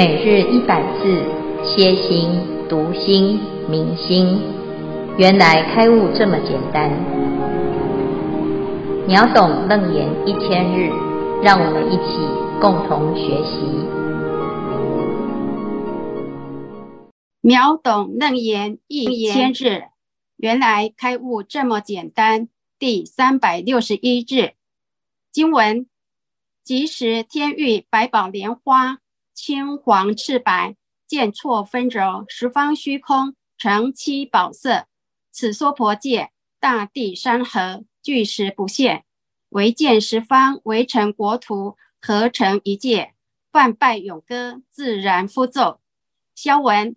每日一百字，歇心、读心、明心，原来开悟这么简单。秒懂楞严一千日，让我们一起共同学习。秒懂楞严一千日，原来开悟这么简单。第三百六十一日，经文：即时天浴百宝莲花。青黄赤白，渐错纷柔，十方虚空成七宝色。此娑婆界，大地山河，俱实不现。唯见十方围成国土，合成一界。万拜咏歌，自然复奏。消文：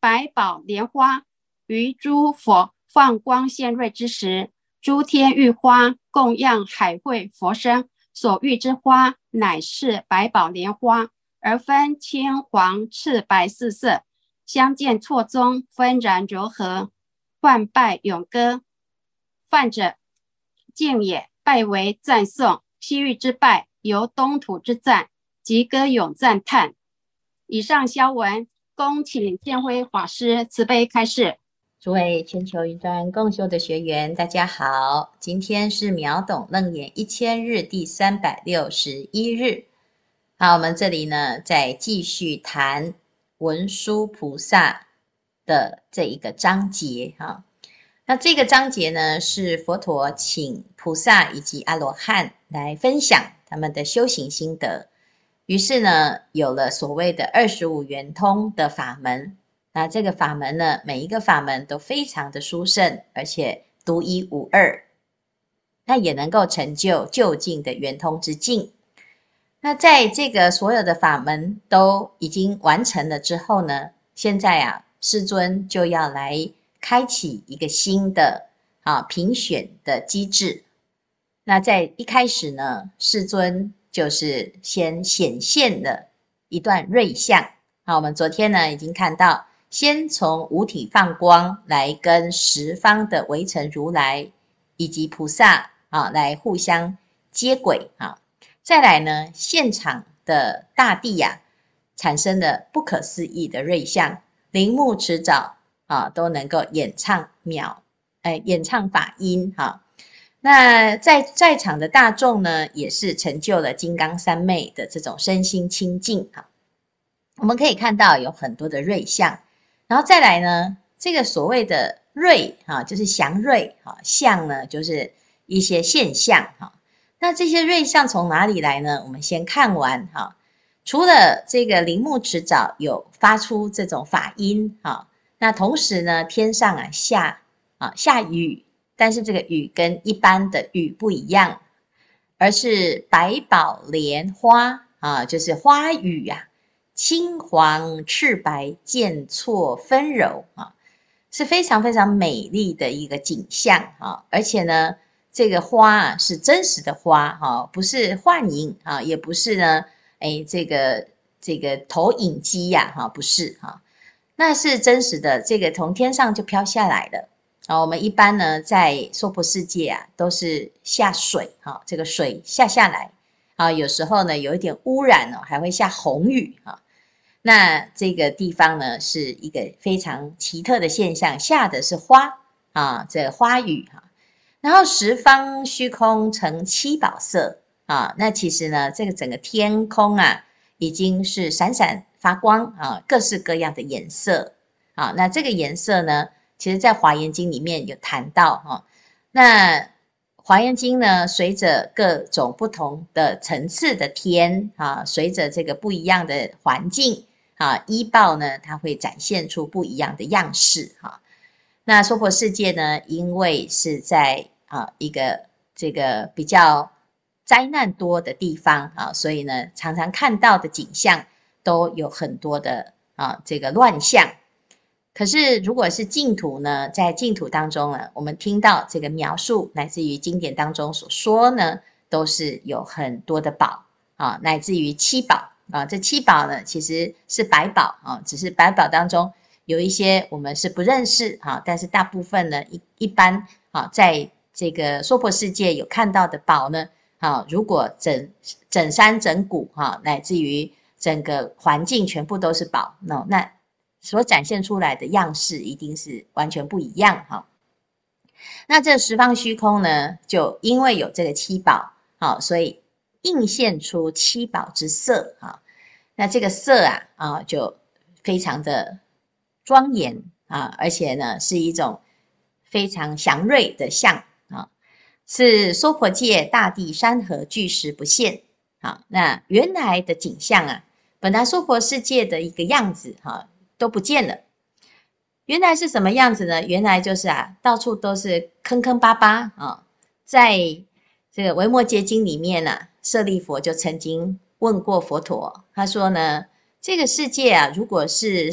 百宝莲花于诸佛放光现瑞之时，诸天浴花供养海会佛身，所遇之花乃是百宝莲花。而分青、黄、赤、白四色，相见错综，纷然柔和。梵呗咏歌，泛者敬也，拜为赞颂。西域之拜，由东土之赞，及歌咏赞叹。以上消文，恭请见辉法师慈悲开示。诸位全球云端共修的学员，大家好，今天是秒懂楞严一千日第三百六十一日。好，我们这里呢，再继续谈文殊菩萨的这一个章节哈。那这个章节呢，是佛陀请菩萨以及阿罗汉来分享他们的修行心得，于是呢，有了所谓的二十五圆通的法门。那这个法门呢，每一个法门都非常的殊胜，而且独一无二，那也能够成就就近的圆通之境。那在这个所有的法门都已经完成了之后呢，现在啊，世尊就要来开启一个新的啊评选的机制。那在一开始呢，世尊就是先显现了一段瑞相。好，我们昨天呢已经看到，先从五体放光来跟十方的围城如来以及菩萨啊来互相接轨啊。再来呢，现场的大地呀、啊，产生了不可思议的瑞相，铃木持沼啊，都能够演唱妙，哎，演唱法音哈、那在在场的大众呢，也是成就了金刚三昧的这种身心清净哈、啊。我们可以看到有很多的瑞相，然后再来呢，这个所谓的瑞啊，就是祥瑞哈，相呢就是一些现象哈。那这些瑞相从哪里来呢？我们先看完哈。除了这个铃木持沼有发出这种法音哈，那同时呢，天上啊下啊下雨，但是这个雨跟一般的雨不一样，而是百宝莲花啊，就是花雨呀，青黄赤白渐错纷柔啊，是非常非常美丽的一个景象啊，而且呢。这个花啊是真实的花哈，不是幻影啊，也不是呢，哎，这个这个投影机呀哈，不是哈，那是真实的，这个从天上就飘下来的啊。我们一般呢在娑婆世界啊都是下水哈，这个水下下来啊，有时候呢有一点污染哦，还会下红雨哈。那这个地方呢是一个非常奇特的现象，下的是花啊，这花雨哈。然后十方虚空成七宝色啊，那其实呢，这个整个天空啊，已经是闪闪发光啊，各式各样的颜色啊。那这个颜色呢，其实在华严经里面有谈到哈。那华严经呢，随着各种不同的层次的天啊，随着这个不一样的环境啊，依报呢，它会展现出不一样的样式哈。那娑婆世界呢，因为是在啊，一个这个比较灾难多的地方啊，所以呢，常常看到的景象都有很多的啊，这个乱象。可是如果是净土呢，在净土当中呢，我们听到这个描述，乃至于经典当中所说呢，都是有很多的宝啊，乃至于七宝啊。这七宝呢，其实是百宝啊，只是百宝当中有一些我们是不认识哈，但是大部分呢，一一般啊，在这个娑婆世界有看到的宝呢，啊，如果整整山整谷哈，乃至于整个环境全部都是宝，那那所展现出来的样式一定是完全不一样哈。那这十方虚空呢，就因为有这个七宝，好，所以映现出七宝之色啊。那这个色啊啊，就非常的庄严啊，而且呢，是一种非常祥瑞的相啊，是娑婆界大地山河俱实不现。好，那原来的景象啊，本来娑婆世界的一个样子哈，都不见了。原来是什么样子呢？原来就是啊，到处都是坑坑巴巴啊。在这个《维摩诘经》里面呢、啊，舍利佛就曾经问过佛陀，他说呢，这个世界啊，如果是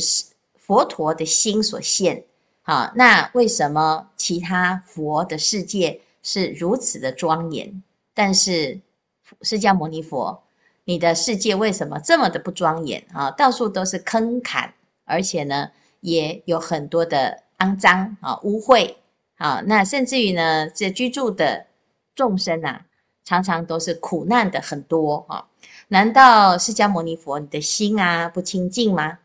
佛陀的心所现，啊，那为什么其他佛的世界是如此的庄严？但是释迦牟尼佛，你的世界为什么这么的不庄严啊？到处都是坑坎，而且呢，也有很多的肮脏啊、污秽啊，那甚至于呢，这居住的众生啊，常常都是苦难的很多啊。难道释迦牟尼佛你的心啊不清净吗？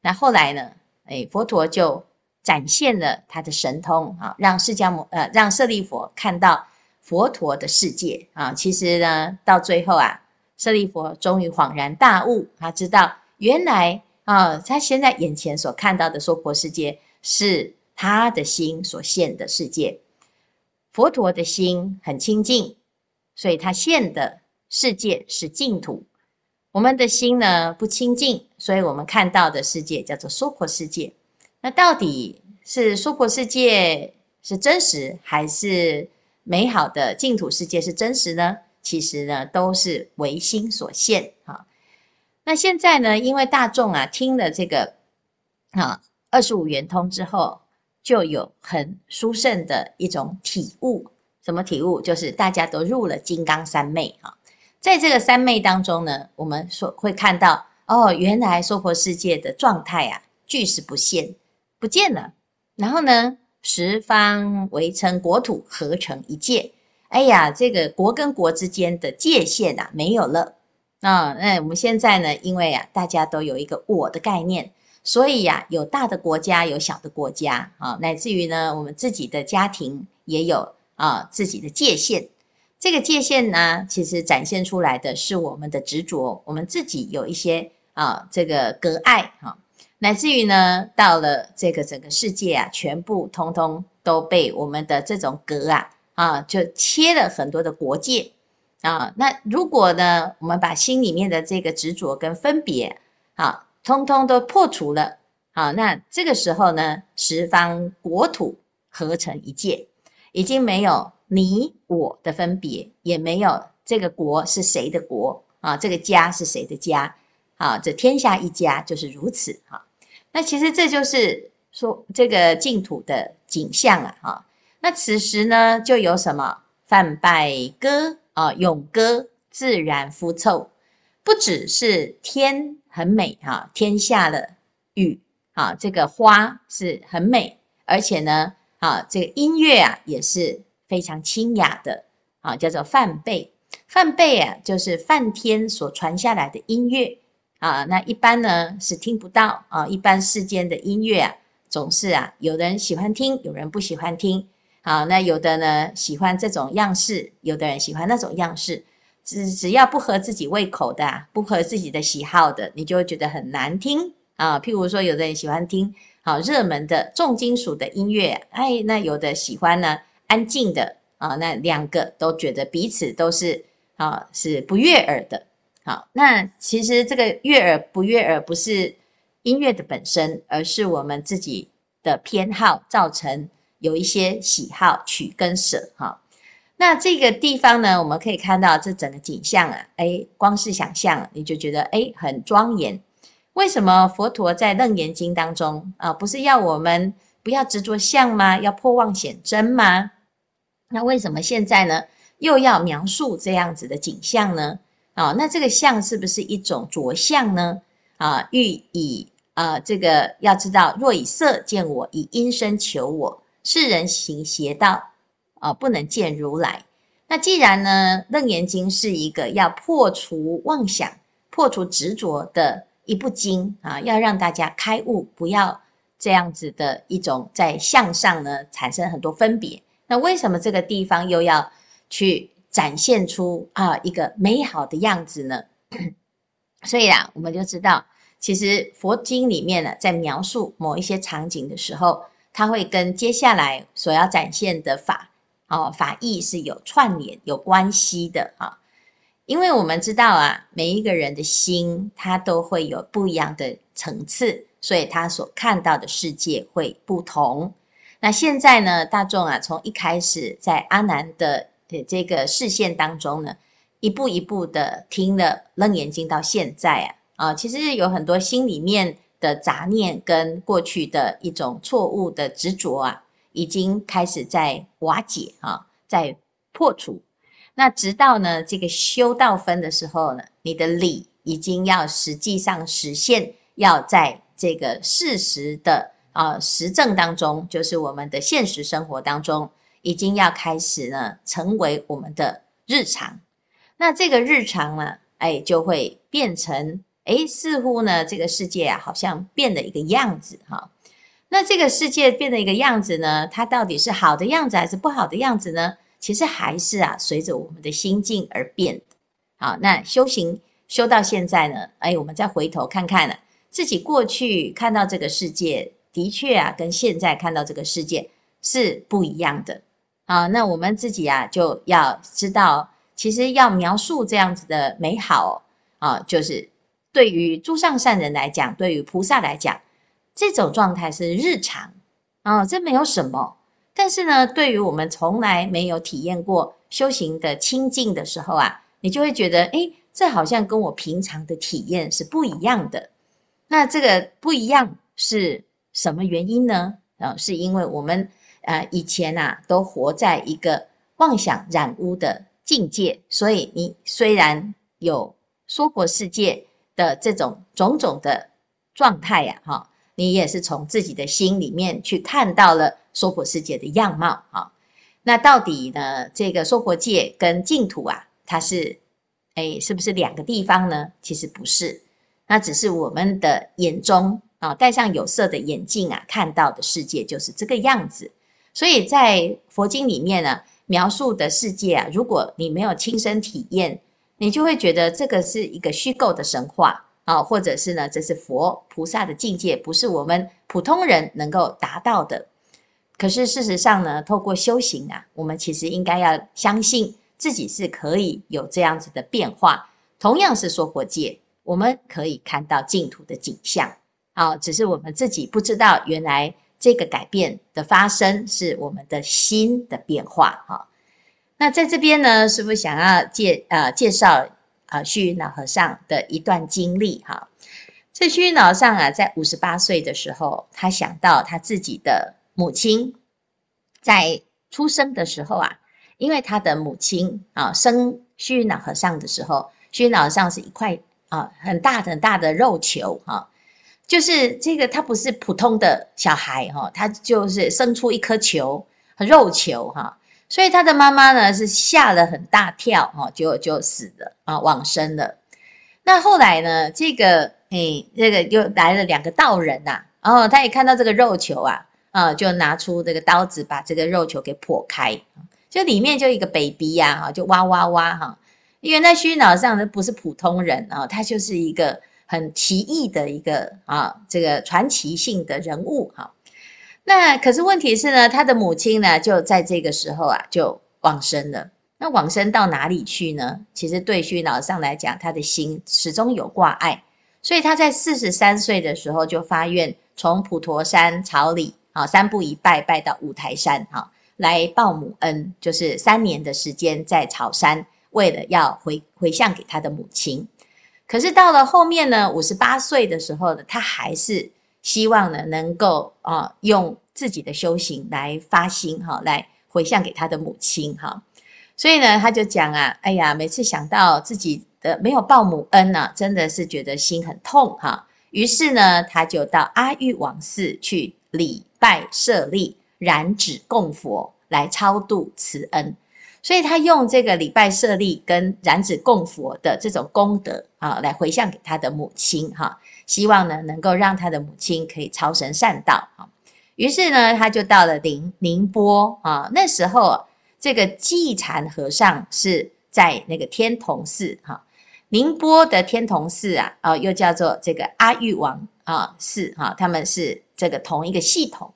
那后来呢，哎，佛陀就展现了他的神通啊，让释迦牟呃让舍利弗看到佛陀的世界啊。其实呢，到最后啊，舍利弗终于恍然大悟，他知道原来。啊，他现在眼前所看到的娑婆世界是他的心所现的世界。佛陀的心很清净，所以他现的世界是净土。我们的心呢，不清净，所以我们看到的世界叫做娑婆世界。那到底是娑婆世界是真实，还是美好的净土世界是真实呢？其实呢，都是唯心所现啊。那现在呢，因为大众啊听了这个啊二十五圆通之后，就有很殊胜的一种体悟。什么体悟？就是大家都入了金刚三昧啊。在这个三昧当中呢，我们说会看到哦，原来娑婆世界的状态啊，俱是不现，不见了。然后呢，十方围成国土合成一界。哎呀，这个国跟国之间的界限啊，没有了。啊，那我们现在呢，因为啊，大家都有一个我的概念，所以呀，有大的国家，有小的国家，啊，乃至于呢，我们自己的家庭也有啊自己的界限。这个界限呢，其实展现出来的是我们的执着，我们自己有一些啊这个隔碍，哈，乃至于呢，到了这个整个世界啊，全部通通都被我们的这种隔啊啊，就切了很多的国界。啊，那如果呢，我们把心里面的这个执着跟分别，啊，通通都破除了，啊，那这个时候呢，十方国土合成一界，已经没有你我的分别，也没有这个国是谁的国，啊，这个家是谁的家，啊，这天下一家就是如此，哈。那其实这就是说这个净土的景象啊，哈。那此时呢，就有什么泛拜歌。啊，咏歌自然肤臭，不只是天很美哈，天下的雨啊，这个花是很美，而且呢，啊，这个音乐啊也是非常清雅的啊，叫做梵呗。梵呗啊，就是梵天所传下来的音乐啊。那一般呢是听不到啊，一般世间的音乐啊，总是啊，有人喜欢听，有人不喜欢听。好，那有的呢喜欢这种样式，有的人喜欢那种样式，只只要不合自己胃口的，啊，不合自己的喜好的，你就会觉得很难听啊。譬如说，有的人喜欢听好热门的重金属的音乐，哎，那有的喜欢呢安静的啊，那两个都觉得彼此都是啊是不悦耳的。好，那其实这个悦耳不悦耳不是音乐的本身，而是我们自己的偏好造成。有一些喜好取跟舍哈，那这个地方呢，我们可以看到这整个景象啊，哎，光是想象你就觉得哎很庄严。为什么佛陀在《楞严经》当中啊，不是要我们不要执着相吗？要破妄显真吗？那为什么现在呢又要描述这样子的景象呢？啊，那这个相是不是一种着相呢？啊，欲以啊这个要知道，若以色见我，以音声求我。世人行邪道，啊，不能见如来。那既然呢，《楞严经》是一个要破除妄想破除执着的一部经啊，要让大家开悟，不要这样子的一种在相上呢产生很多分别。那为什么这个地方又要去展现出啊一个美好的样子呢？所以啊，我们就知道，其实佛经里面呢，在描述某一些场景的时候，它会跟接下来所要展现的法，哦，法义是有串联、有关系的啊。因为我们知道啊，每一个人的心，他都会有不一样的层次，所以他所看到的世界会不同。那现在呢，大众啊，从一开始在阿难的的这个视线当中呢。一步一步的听了《楞严经》到现在啊，啊，其实有很多心里面的杂念跟过去的一种错误的执着啊，已经开始在瓦解啊，在破除。那直到呢这个修道分的时候呢，你的理已经要实际上实现，要在这个事实的啊实证当中，就是我们的现实生活当中，已经要开始呢成为我们的日常。那这个日常呢，哎，就会变成，哎，似乎呢，这个世界啊，好像变了一个样子哈。那这个世界变了一个样子呢，它到底是好的样子还是不好的样子呢？其实还是啊，随着我们的心境而变。好，那修行修到现在呢，哎，我们再回头看看呢，自己过去看到这个世界，的确啊，跟现在看到这个世界是不一样的。啊，那我们自己啊，就要知道。其实要描述这样子的美好啊，就是对于诸上善人来讲，对于菩萨来讲，这种状态是日常啊，这没有什么。但是呢，对于我们从来没有体验过修行的清净的时候啊，你就会觉得，诶，这好像跟我平常的体验是不一样的。那这个不一样是什么原因呢？啊，是因为我们呃以前啊都活在一个妄想染污的。境界，所以你虽然有娑婆世界的这种种种的状态呀，哈，你也是从自己的心里面去看到了娑婆世界的样貌啊。那到底呢，这个娑婆界跟净土啊，它是，哎，是不是两个地方呢？其实不是，那只是我们的眼中啊，戴上有色的眼镜啊，看到的世界就是这个样子。所以在佛经里面呢。描述的世界啊，如果你没有亲身体验，你就会觉得这个是一个虚构的神话啊，或者是呢，这是佛菩萨的境界，不是我们普通人能够达到的。可是事实上呢，透过修行啊，我们其实应该要相信自己是可以有这样子的变化。同样是娑婆界，我们可以看到净土的景象啊，只是我们自己不知道原来。这个改变的发生是我们的心的变化哈。那在这边呢，是不想要介呃介绍啊虚云老和尚的一段经历哈？这虚云老和尚啊，在五十八岁的时候，他想到他自己的母亲在出生的时候啊，因为他的母亲啊生虚云老和尚的时候，虚云老和尚是一块啊很大很大的肉球哈。就是这个，他不是普通的小孩哈，他就是生出一颗球，肉球哈，所以他的妈妈呢是吓了很大跳哈，就就死了啊，往生了。那后来呢，这个诶，这个又来了两个道人呐，然后他也看到这个肉球啊，啊，就拿出这个刀子把这个肉球给剖开，就里面就一个 baby 呀，哈，就哇哇哇哈，因为那虚云老和尚呢不是普通人啊，他就是一个。很奇异的一个啊，这个传奇性的人物哈。那可是问题是呢，他的母亲呢就在这个时候啊就往生了。那往生到哪里去呢？其实对虚老和尚来讲，他的心始终有挂碍，所以他在四十三岁的时候就发愿，从普陀山朝礼啊，三步一拜拜到五台山哈，来报母恩，就是三年的时间在草山，为了要回回向给他的母亲。可是到了后面呢，五十八岁的时候呢，他还是希望呢，能够啊，用自己的修行来发心哈，来回向给他的母亲哈。所以呢，他就讲啊，哎呀，每次想到自己的没有报母恩呢，真的是觉得心很痛哈。于是呢，他就到阿育王寺去礼拜舍利，燃指供佛，来超度慈恩。所以他用这个礼拜舍利跟燃纸供佛的这种功德啊，来回向给他的母亲哈，希望呢能够让他的母亲可以超生善道哈。于是呢，他就到了宁宁波啊，那时候这个寂禅和尚是在那个天童寺哈，宁波的天童寺啊，啊又叫做这个阿育王啊寺哈，他们是这个同一个系统，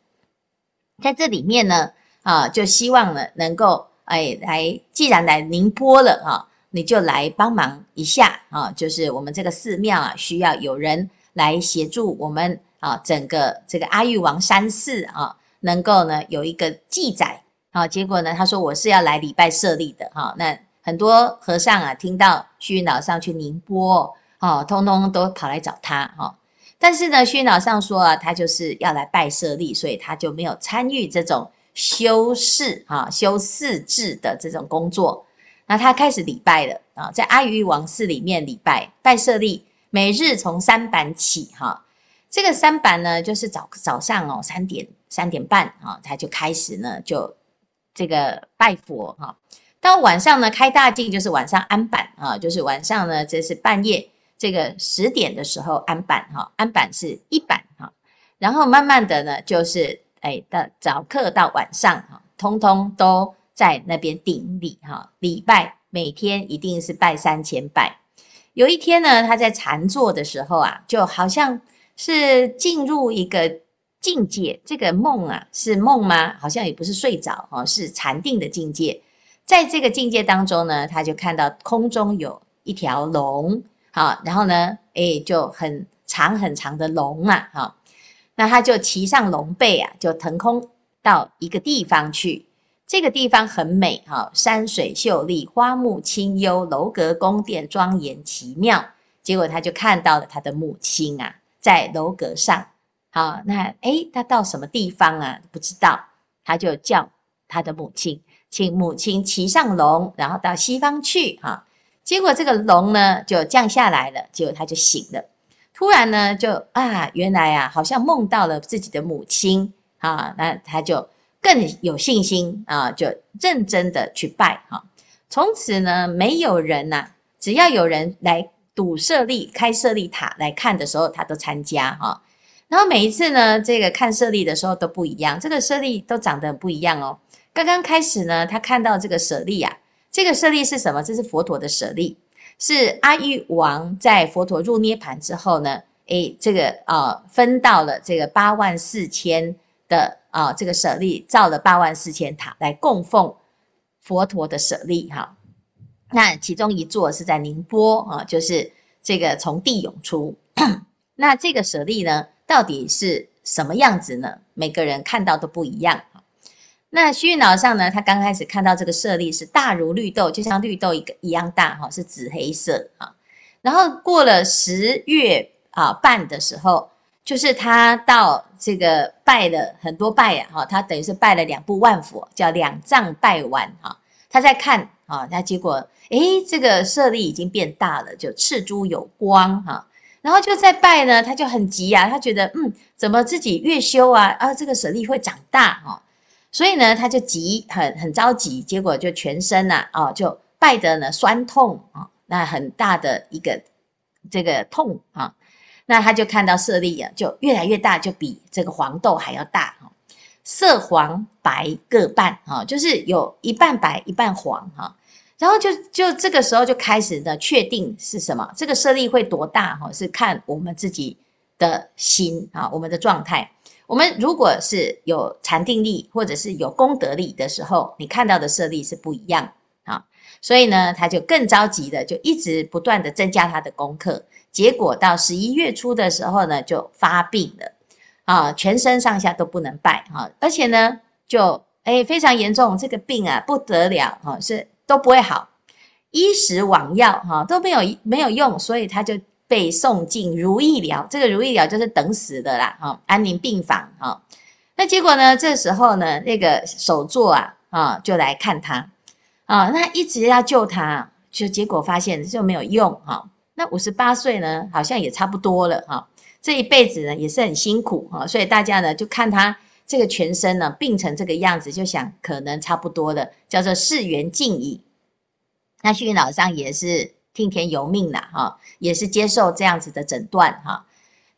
在这里面呢啊，就希望呢能够。哎，来，既然来宁波了哈，你就来帮忙一下啊！就是我们这个寺庙啊，需要有人来协助我们啊，整个这个阿育王山寺啊，能够呢有一个记载啊。结果呢，他说我是要来礼拜舍利的哈。那很多和尚啊，听到虚云老上去宁波哦，通通都跑来找他哈。但是呢，虚云老上说啊，他就是要来拜舍利，所以他就没有参与这种。修寺啊，修寺制的这种工作，那他开始礼拜了啊，在阿育王寺里面礼拜拜舍利，每日从三板起哈，这个三板呢，就是早早上哦三点三点半啊，他就开始呢就这个拜佛哈，到晚上呢开大镜，就是晚上安板啊，就是晚上呢这是半夜这个十点的时候安板哈，安板是一板哈，然后慢慢的呢就是。哎，到早课到晚上哈，通通都在那边顶礼哈，礼拜每天一定是拜三千拜。有一天呢，他在禅坐的时候啊，就好像是进入一个境界。这个梦啊，是梦吗？好像也不是睡着哦，是禅定的境界。在这个境界当中呢，他就看到空中有一条龙，好，然后呢，哎，就很长很长的龙啊，哈。那他就骑上龙背啊，就腾空到一个地方去。这个地方很美哈，山水秀丽，花木清幽，楼阁宫殿庄严奇妙。结果他就看到了他的母亲啊，在楼阁上。好，那诶，他到什么地方啊？不知道，他就叫他的母亲，请母亲骑上龙，然后到西方去哈。结果这个龙呢，就降下来了，结果他就醒了。突然呢，就啊，原来啊，好像梦到了自己的母亲啊，那他就更有信心啊，就认真的去拜哈。从此呢，没有人呐、啊，只要有人来堵舍利、开舍利塔来看的时候，他都参加哈。然后每一次呢，这个看舍利的时候都不一样，这个舍利都长得不一样哦。刚刚开始呢，他看到这个舍利啊，这个舍利是什么？这是佛陀的舍利。是阿育王在佛陀入涅槃之后呢，诶，这个啊、分到了这个八万四千的啊、这个舍利，造了八万四千塔来供奉佛陀的舍利哈。那其中一座是在宁波啊，就是这个从地涌出。那这个舍利呢，到底是什么样子呢？每个人看到都不一样。那虚云老上呢，他刚开始看到这个舍利是大如绿豆，就像绿豆一个一样大哈，是紫黑色啊。然后过了十月啊半的时候，就是他到这个拜了很多拜呀哈，他等于是拜了两部万佛，叫两藏拜完哈。他在看啊，他结果诶，这个舍利已经变大了，就赤珠有光哈。然后就在拜呢，他就很急啊，他觉得嗯，怎么自己越修啊啊，这个舍利会长大哈。所以呢，他就急，很很着急，结果就全身呐，哦，就拜得呢酸痛啊，那很大的一个这个痛啊，那他就看到舍利啊，就越来越大，就比这个黄豆还要大哈，色黄白各半哈，就是有一半白一半黄哈，然后就就这个时候就开始呢，确定是什么，这个舍利会多大哈，是看我们自己的心啊，我们的状态。我们如果是有禅定力，或者是有功德力的时候，你看到的舍利是不一样啊。所以呢，他就更着急的，就一直不断的增加他的功课。结果到十一月初的时候呢，就发病了啊，全身上下都不能拜啊，而且呢，就诶非常严重，这个病啊不得了啊，是都不会好，医食往药哈都没有没有用，所以他就。被送进如意寮，这个如意寮就是等死的啦，哈，安宁病房，哈。那结果呢？这时候呢，那个首座啊，啊，就来看他，啊，那一直要救他，就结果发现就没有用，哈。那五十八岁呢，好像也差不多了，哈。这一辈子呢，也是很辛苦，哈。所以大家呢，就看他这个全身呢病成这个样子，就想可能差不多了，叫做世缘尽矣。那虚云老上也是听天由命啦，哈，也是接受这样子的诊断哈。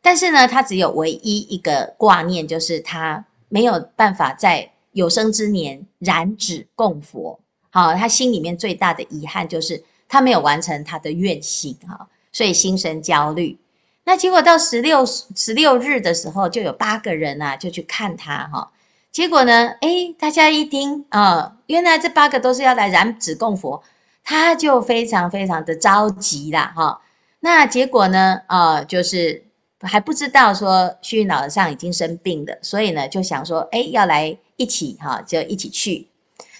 但是呢，他只有唯一一个挂念，就是他没有办法在有生之年燃指供佛。好，他心里面最大的遗憾就是他没有完成他的愿心哈，所以心生焦虑。那结果到十六十六日的时候，就有八个人啊，就去看他哈。结果呢，诶，大家一听啊，原来这八个都是要来燃指供佛，他就非常非常的着急啦哈。那结果呢，啊，就是还不知道说虚云老和尚已经生病了，所以呢，就想说，诶，要来一起哈，就一起去。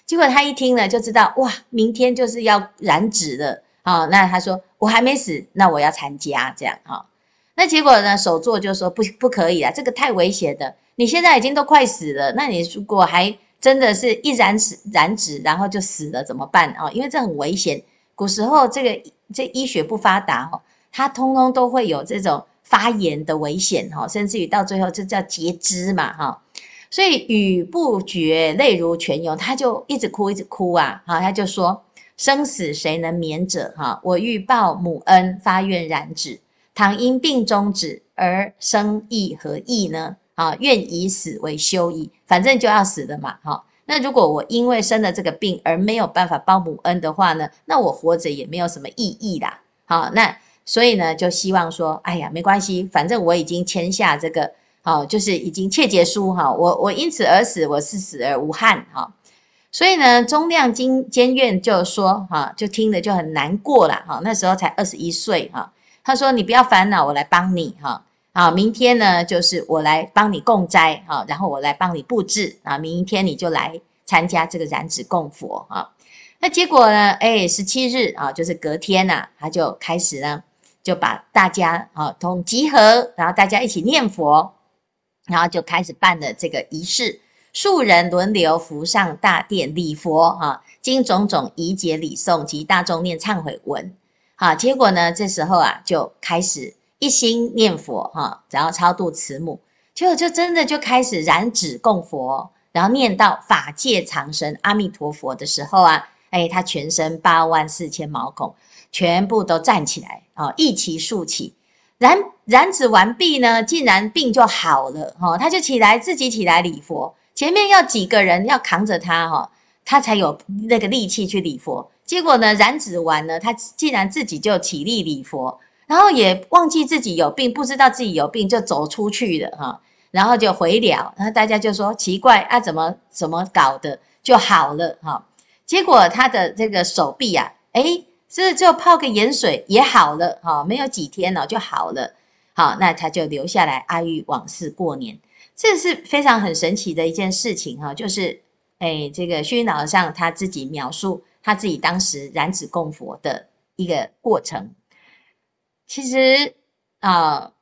结果他一听呢，就知道哇，明天就是要燃纸了啊。那他说我还没死，那我要参加这样哈。那结果呢？首座就说不不可以啊，这个太危险的。你现在已经都快死了，那你如果还真的是一燃死燃纸，然后就死了怎么办啊？因为这很危险。古时候这个这医学不发达哦，它通通都会有这种发炎的危险哈，甚至于到最后就叫截肢嘛哈。所以语不绝，泪如泉涌，他就一直哭一直哭啊，好，他就说生死谁能免者哈？我欲报母恩，发愿燃纸。倘因病终止而生亦何益呢？啊，愿以死为休矣。反正就要死的嘛，哈。那如果我因为生了这个病而没有办法报母恩的话呢，那我活着也没有什么意义啦。好，那所以呢，就希望说，哎呀，没关系，反正我已经签下这个，好，就是已经切结书哈。我我因此而死，我是死而无憾哈。所以呢，中亮经监院就说，哈，就听了就很难过了，哈。那时候才二十一岁，哈。他说：“你不要烦恼，我来帮你哈。好，明天呢，就是我来帮你供斋啊，然后我来帮你布置啊。明天你就来参加这个燃指供佛啊。那结果呢？哎，十七日啊，就是隔天呐，他就开始呢，就把大家啊同集合，然后大家一起念佛，然后就开始办了这个仪式，数人轮流扶上大殿礼佛啊，经种种仪节礼诵及大众念忏悔文。”好，结果呢？这时候啊，就开始一心念佛哈，然后超度慈母，结果就真的就开始燃指供佛，然后念到法界常生阿弥陀佛的时候啊，哎，他全身八万四千毛孔全部都站起来啊，一起竖起，燃燃指完毕呢，竟然病就好了哈，他就起来自己起来礼佛，前面要几个人要扛着他哈，他才有那个力气去礼佛。结果呢，燃指完呢，他竟然自己就起立礼佛，然后也忘记自己有病，不知道自己有病就走出去了哈，然后就回了，然后大家就说奇怪啊，怎么怎么搞的就好了哈？结果他的这个手臂啊，诶，这就泡个盐水也好了哈，没有几天了就好了，好，那他就留下来阿育往世过年，这是非常很神奇的一件事情哈，就是诶，这个虚云老和尚他自己描述。他自己当时燃指供佛的一个过程，其实啊，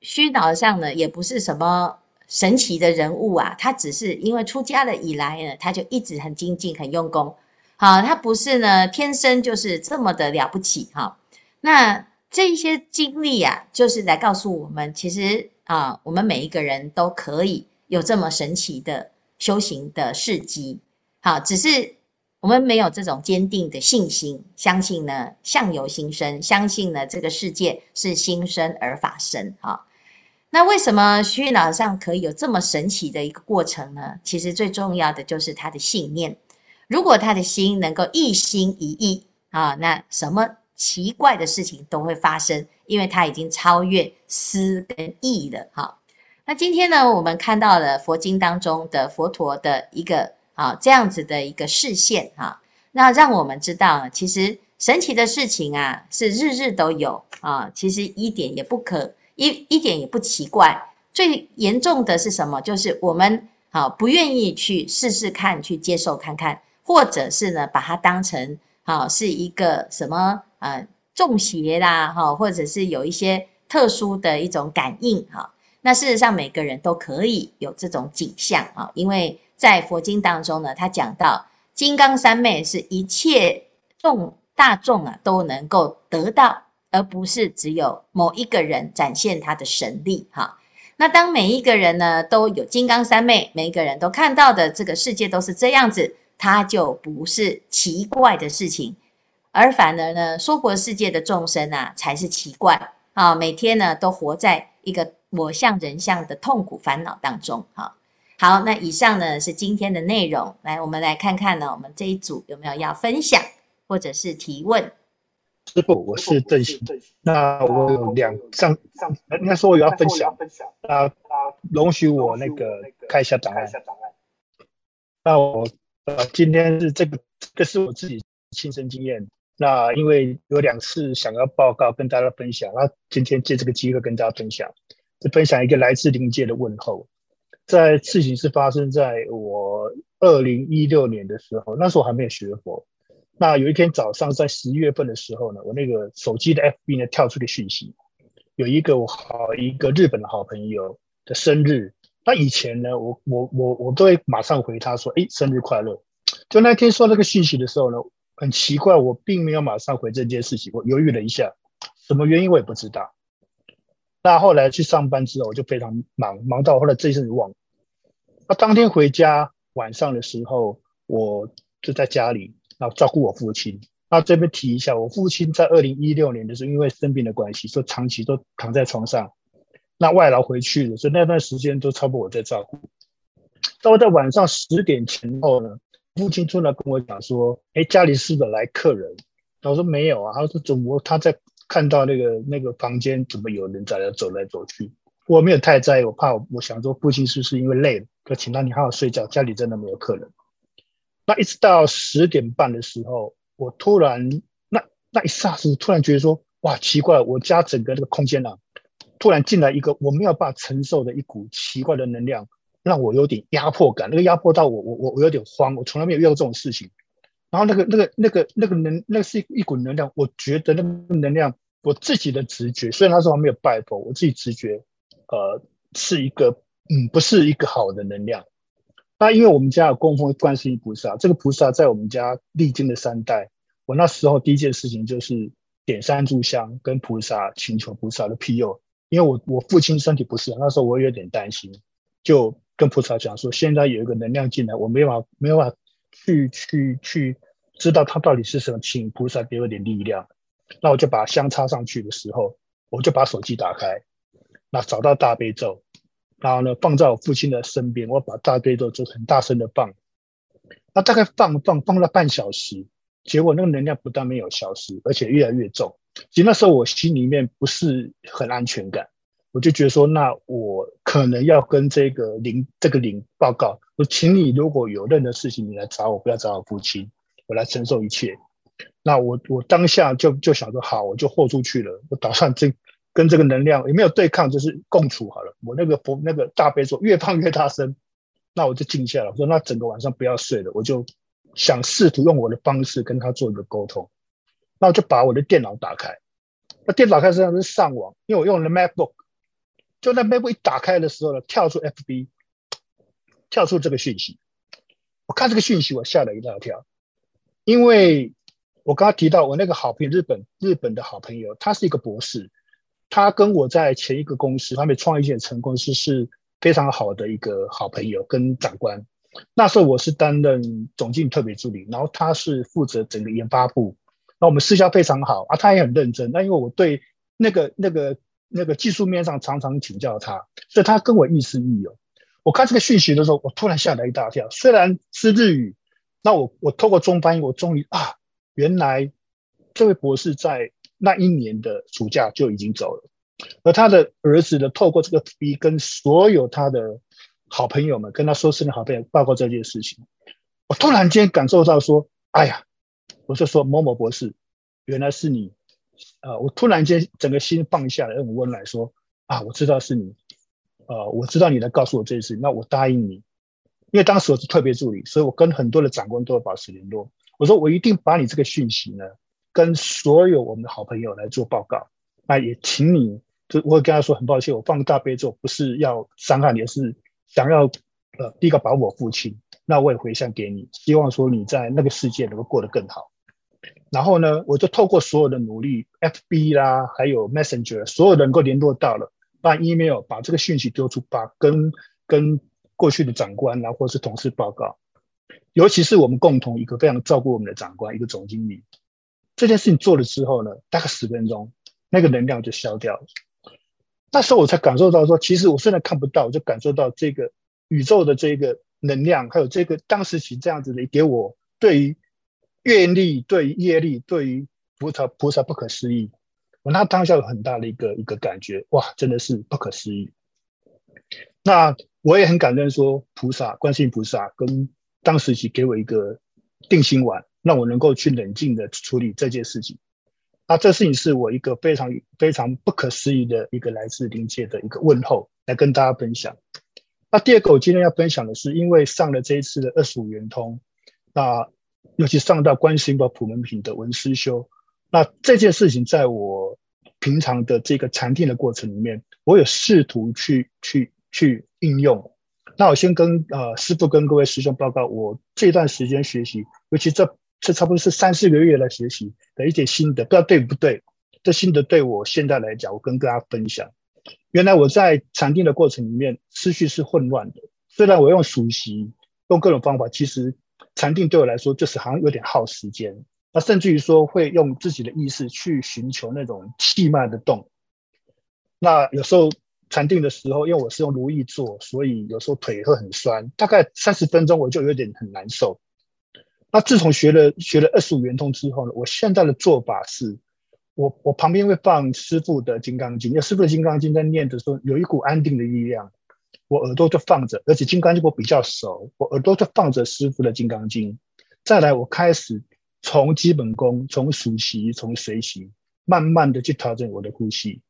虚云老上呢也不是什么神奇的人物啊，他只是因为出家了以来呢，他就一直很精进、很用功。好，他不是呢天生就是这么的了不起哈。那这些经历啊，就是来告诉我们，其实啊，我们每一个人都可以有这么神奇的修行的事迹。好，只是。我们没有这种坚定的信心，相信呢相由心生，相信呢这个世界是心生而法生啊。那为什么虚云老和尚可以有这么神奇的一个过程呢？其实最重要的就是他的信念。如果他的心能够一心一意啊，那什么奇怪的事情都会发生，因为他已经超越思跟意了哈。那今天呢，我们看到了佛经当中的佛陀的一个。啊，这样子的一个视线哈，那让我们知道，其实神奇的事情啊，是日日都有啊。其实一点也不可一一点也不奇怪。最严重的是什么？就是我们啊不愿意去试试看，去接受看看，或者是呢把它当成啊是一个什么呃中邪啦哈，或者是有一些特殊的一种感应哈。那事实上每个人都可以有这种景象啊，因为。在佛经当中呢，他讲到金刚三昧是一切众大众啊都能够得到，而不是只有某一个人展现他的神力哈。那当每一个人呢都有金刚三昧，每一个人都看到的这个世界都是这样子，它就不是奇怪的事情，而反而呢，娑婆世界的众生啊才是奇怪啊！每天呢都活在一个我相人相的痛苦烦恼当中。哈，好，那以上呢是今天的内容，来，我们来看看呢，我们这一组有没有要分享或者是提问？师傅，我是正信。那我有两上上，应该说我有要分享。那容许我那个看一下档案。那我呃，今天是这个，这是我自己亲身经验。那因为有两次想要报告跟大家分享，那今天借这个机会跟大家分享，就分享一个来自灵界的问候。在事情是发生在我二零一六年的时候，那时候我还没有学佛。那有一天早上，在十一月份的时候呢，我那个手机的 FB 呢跳出个讯息，有一个我好一个日本的好朋友的生日。那以前呢，我我我我都会马上回他说：“哎，生日快乐。”就那天收那个讯息的时候呢，很奇怪，我并没有马上回这件事情，我犹豫了一下，什么原因我也不知道。那后来去上班之后，我就非常忙，忙到后来这一阵子忘了。那当天回家晚上的时候，我就在家里。然后照顾我父亲。那这边提一下，我父亲在二零一六年的时候，因为生病的关系，说长期都躺在床上。那外劳回去了，所以那段时间都差不多我在照顾。到在晚上十点前后呢，父亲突然跟我讲说：“哎，家里是不是来客人？”我说：“没有啊。”他说：“怎么？他在看到那个那个房间怎么有人在那走来走去？”我没有太在意，我怕我，我想说父亲是不是因为累了，就请他你好好睡觉，家里真的没有客人。那一直到十点半的时候，我突然那那一霎时，突然觉得说，哇，奇怪，我家整个那个空间啊，突然进来一个我没有办法承受的一股奇怪的能量，让我有点压迫感。那个压迫到我，我我我有点慌，我从来没有遇到这种事情。然后那个那个那个那个能，那是一一股能量，我觉得那个能量，我自己的直觉，虽然那时候还没有拜佛，我自己直觉，呃，是一个嗯，不是一个好的能量。那因为我们家有供奉观世音菩萨，这个菩萨在我们家历经了三代，我那时候第一件事情就是点三炷香，跟菩萨请求菩萨的庇佑。因为我我父亲身体不适，那时候我有点担心，就跟菩萨讲说，现在有一个能量进来，我没法没法去去去知道它到底是什么，请菩萨给我点力量。那我就把香插上去的时候，我就把手机打开，那找到大悲咒。然后呢，放在我父亲的身边，我把大悲咒就很大声的放。那大概放放放了半小时，结果那个能量不但没有消失，而且越来越重。其实那时候我心里面不是很安全感，我就觉得说，那我可能要跟这个灵这个灵报告，我请你如果有任何事情，你来找我，不要找我父亲，我来承受一切。那我我当下就就想说，好，我就豁出去了，我打算这。跟这个能量有没有对抗，就是共处好了。我那个佛那个大悲咒越放越大声，那我就静下来，我说那整个晚上不要睡了，我就想试图用我的方式跟他做一个沟通。那我就把我的电脑打开，那电脑开实际上是上网，因为我用了 MacBook。就那 MacBook 一打开的时候呢，跳出 FB，跳出这个讯息。我看这个讯息，我吓了一大跳，因为我刚刚提到我那个好朋友，日本日本的好朋友，他是一个博士。他跟我在前一个公司，他们创业成功是是非常好的一个好朋友跟长官。那时候我是担任总经理特别助理，然后他是负责整个研发部。那我们私交非常好啊，他也很认真。那因为我对那个那个那个技术面上常常请教他，所以他跟我亦师亦友。我看这个讯息的时候，我突然吓了一大跳。虽然是日语，那我我透过中翻译，我终于啊，原来这位博士在。那一年的暑假就已经走了，而他的儿子呢，透过这个 B 跟所有他的好朋友们跟他说是你好朋友报告这件事情，我突然间感受到说，哎呀，我就说某某博士，原来是你，啊，我突然间整个心放下来，很温暖，说啊，我知道是你，呃，我知道你来告诉我这件事，那我答应你，因为当时我是特别助理，所以我跟很多的长官都有保持联络，我说我一定把你这个讯息呢。跟所有我们的好朋友来做报告，那也请你，就我会跟他说很抱歉，我放大悲咒不是要伤害你，而是想要呃第一个保我父亲，那我也回向给你，希望说你在那个世界能够过得更好。然后呢，我就透过所有的努力，FB 啦，还有 Messenger，所有人能够联络到了，把 email 把这个讯息丢出，把跟跟过去的长官啊，或是同事报告，尤其是我们共同一个非常照顾我们的长官，一个总经理，这件事情做了之后呢，大概十分钟，那个能量就消掉了。那时候我才感受到说，其实我虽然看不到，我就感受到这个宇宙的这个能量，还有这个当时起这样子的给我对于愿力、对于业力、对于菩萨菩萨不可思议。我那当下有很大的一个一个感觉，哇，真的是不可思议。那我也很感恩说，菩萨、观世音菩萨跟当时起给我一个定心丸，让我能够去冷静的处理这件事情。那这事情是我一个非常非常不可思议的一个来自灵界的一个问候，来跟大家分享。那第二个，我今天要分享的是，因为上了这一次的二十五圆通，那尤其上到观世音宝普门品的文思修，那这件事情在我平常的这个禅定的过程里面，我有试图去去去应用。那我先跟呃师傅跟各位师兄报告，我这段时间学习，尤其这。这差不多是三四个月来学习的一点心得，不知道对不对？这心得对我现在来讲，我跟大家分享。原来我在禅定的过程里面，思绪是混乱的。虽然我用熟悉，用各种方法，其实禅定对我来说就是好像有点耗时间。那甚至于说会用自己的意识去寻求那种气脉的动。那有时候禅定的时候，因为我是用如意坐，所以有时候腿会很酸，大概三十分钟我就有点很难受。那自从学了学了二十五圆通之后呢，我现在的做法是，我我旁边会放师傅的金刚经，因为师傅的金刚经在念的时候有一股安定的力量，我耳朵就放着，而且金刚经我比较熟，我耳朵就放着师傅的金刚经。再来，我开始从基本功，从数息，从随息，慢慢的去调整我的呼吸。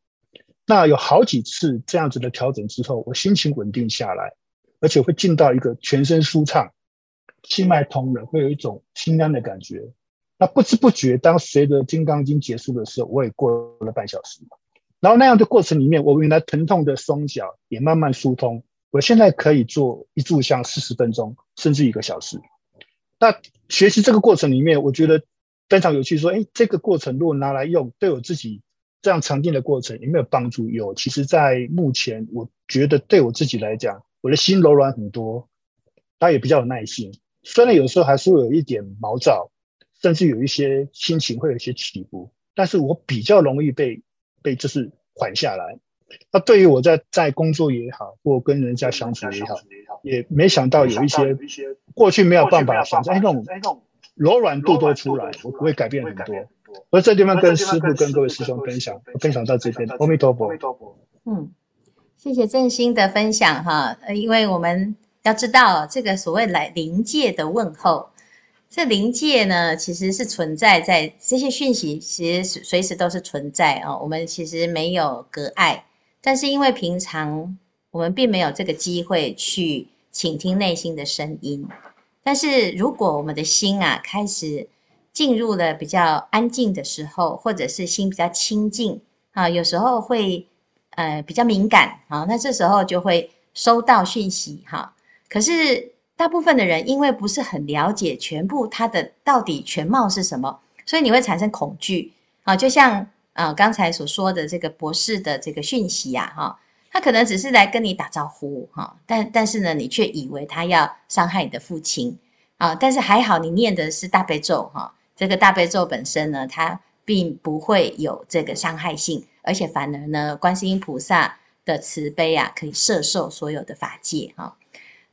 那有好几次这样子的调整之后，我心情稳定下来，而且会进到一个全身舒畅。气脉通了，会有一种心安的感觉。那不知不觉，当随着《金刚经》结束的时候，我也过了半小时。然后那样的过程里面，我原来疼痛的双脚也慢慢疏通。我现在可以做一炷香四十分钟，甚至一个小时。那学习这个过程里面，我觉得非常有趣。说，哎，这个过程如果拿来用，对我自己这样禅定的过程有没有帮助？有。其实，在目前，我觉得对我自己来讲，我的心柔软很多，他也比较有耐心。虽然有时候还是会有一点毛躁，甚至有一些心情会有一些起伏，但是我比较容易被被就是缓下来。那对于我在在工作也好，或跟人家相处也好，也没想到有一些过去没有办法想象，哎，那种柔软度都出来，我不会改变很多。而这地方跟师傅跟各位师兄分享，分享到这边，阿弥陀佛。嗯，谢谢正心的分享哈，呃因为我们。要知道，这个所谓来灵界的问候，这灵界呢，其实是存在在这些讯息，其实随时都是存在哦。我们其实没有隔碍，但是因为平常我们并没有这个机会去倾听内心的声音。但是如果我们的心啊开始进入了比较安静的时候，或者是心比较清净啊，有时候会呃比较敏感啊，那这时候就会收到讯息哈。可是大部分的人因为不是很了解全部它的到底全貌是什么，所以你会产生恐惧啊。就像啊刚才所说的这个博士的这个讯息呀，哈，他可能只是来跟你打招呼哈，但但是呢，你却以为他要伤害你的父亲啊。但是还好你念的是大悲咒哈，这个大悲咒本身呢，它并不会有这个伤害性，而且反而呢，观世音菩萨的慈悲啊，可以摄受所有的法界哈。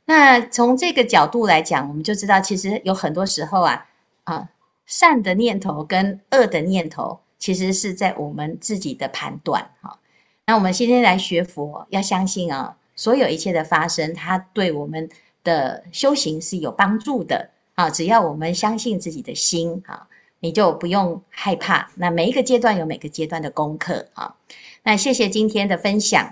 那从这个角度来讲，我们就知道，其实有很多时候啊，啊，善的念头跟恶的念头，其实是在我们自己的判断。哈，那我们今天来学佛，要相信啊，所有一切的发生，它对我们的修行是有帮助的。啊，只要我们相信自己的心，啊，你就不用害怕。那每一个阶段有每个阶段的功课。啊，那谢谢今天的分享。